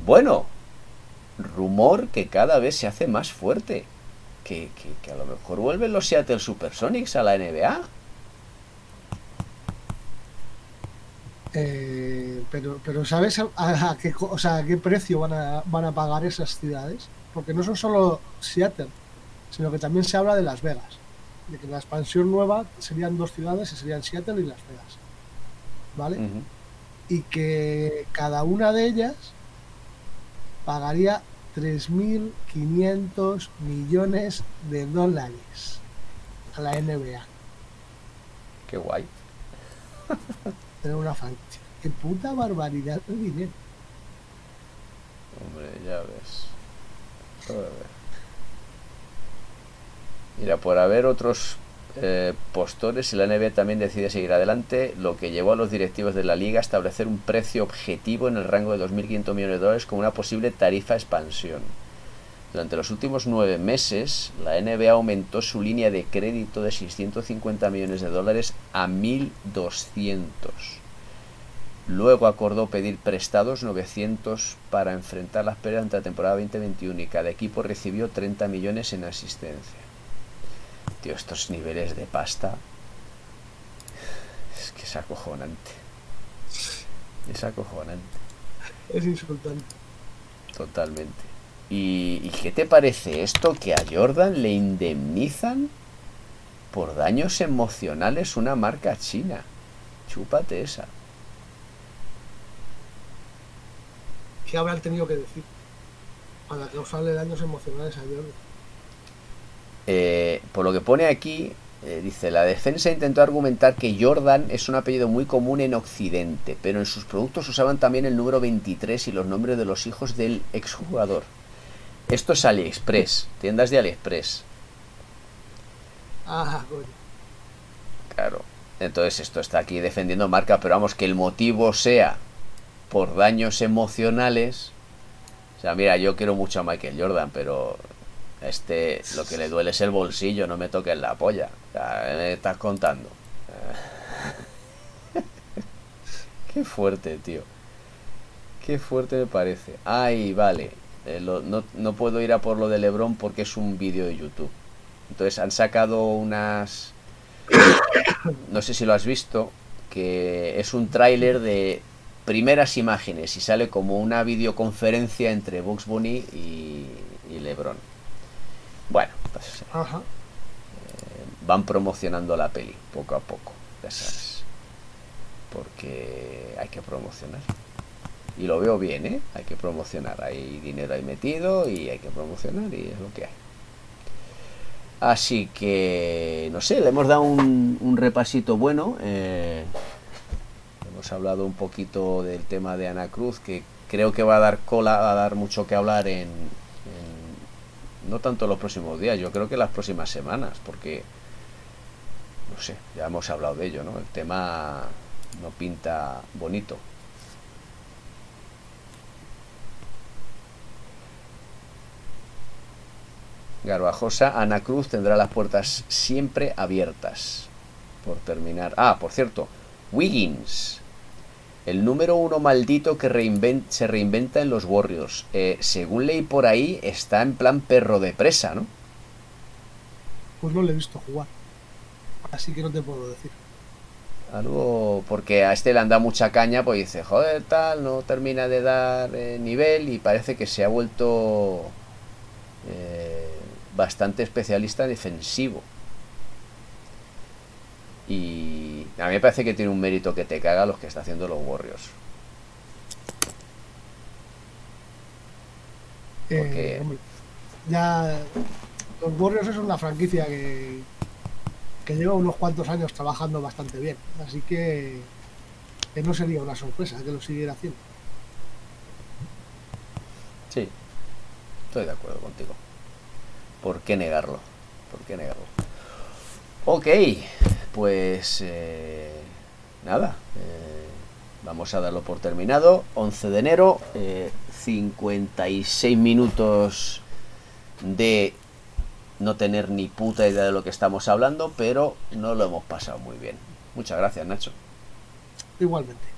Bueno, rumor que cada vez se hace más fuerte. Que, que- que a lo mejor vuelven los Seattle Supersonics a la NBA. Eh, pero, pero ¿sabes a, a qué, co- o sea, a qué precio van a, van a pagar esas ciudades? Porque no son solo Seattle, sino que también se habla de Las Vegas. De que la expansión nueva serían dos ciudades, y serían Seattle y Las Vegas. ¿Vale? Y que cada una de ellas pagaría 3.500 millones de dólares a la NBA. Qué guay. Tener una franquicia. Qué puta barbaridad de dinero. Hombre, ya ves. Joder. Mira, por haber otros eh, postores, la NBA también decide seguir adelante, lo que llevó a los directivos de la liga a establecer un precio objetivo en el rango de 2.500 millones de dólares como una posible tarifa expansión. Durante los últimos nueve meses, la NBA aumentó su línea de crédito de 650 millones de dólares a 1.200. Luego acordó pedir prestados 900 para enfrentar las pérdidas ante la temporada 2021 y cada equipo recibió 30 millones en asistencia. Tío, estos niveles de pasta es que es acojonante. Es acojonante, Es insultante. totalmente. ¿Y, ¿Y qué te parece esto que a Jordan le indemnizan por daños emocionales una marca china? Chúpate esa. ¿Qué habrán tenido que decir para causarle daños emocionales a Jordan? Eh, por lo que pone aquí, eh, dice, la defensa intentó argumentar que Jordan es un apellido muy común en Occidente, pero en sus productos usaban también el número 23 y los nombres de los hijos del exjugador. Esto es AliExpress, tiendas de AliExpress. Ah, coño. Claro. Entonces esto está aquí defendiendo marca, pero vamos, que el motivo sea por daños emocionales. O sea, mira, yo quiero mucho a Michael Jordan, pero este lo que le duele es el bolsillo, no me toques la polla. Me estás contando. Qué fuerte, tío. Qué fuerte me parece. Ay, vale. Eh, lo- no, no puedo ir a por lo de Lebron porque es un vídeo de YouTube. Entonces han sacado unas no sé si lo has visto, que es un tráiler de primeras imágenes y sale como una videoconferencia entre Bugs Bunny y, LeBron. Bueno, pues eh, van promocionando la peli poco a poco, ya sabes. Porque hay que promocionar. Y lo veo bien, ¿eh? Hay que promocionar. Hay dinero ahí metido y hay que promocionar y es lo que hay. Así que, no sé, le hemos dado un, repasito bueno. Eh, hemos hablado un poquito del tema de Ana Cruz, que creo que va a dar cola, va a dar mucho que hablar en, no tanto los próximos días, yo creo que las próximas semanas, porque, no sé, ya hemos hablado de ello, ¿no? El tema no pinta bonito. Garbajosa, Ana Cruz tendrá las puertas siempre abiertas. Por terminar. Ah, por cierto, Wiggins. El número uno maldito que se reinventa en los Warriors. Eh, según leí por ahí, está en plan perro de presa, ¿no? Pues no le he visto jugar. Así que no te puedo decir. Algo, porque a este le han dado mucha caña, pues dice, joder, tal, no termina de dar eh, nivel y parece que se ha vuelto eh, bastante especialista defensivo. Y a mí me parece que tiene un mérito que te caga los que está haciendo los Warriors. Eh, ya los Warriors es una franquicia que, que lleva unos cuantos años trabajando bastante bien. Así que, que no sería una sorpresa que lo siguiera haciendo. Sí, estoy de acuerdo contigo. ¿Por qué negarlo? ¿Por qué negarlo? Ok, pues eh, nada, eh, vamos a darlo por terminado. 11 de enero, 56 eh, minutos de no tener ni puta idea de lo que estamos hablando, pero no lo hemos pasado muy bien. Muchas gracias, Nacho. Igualmente.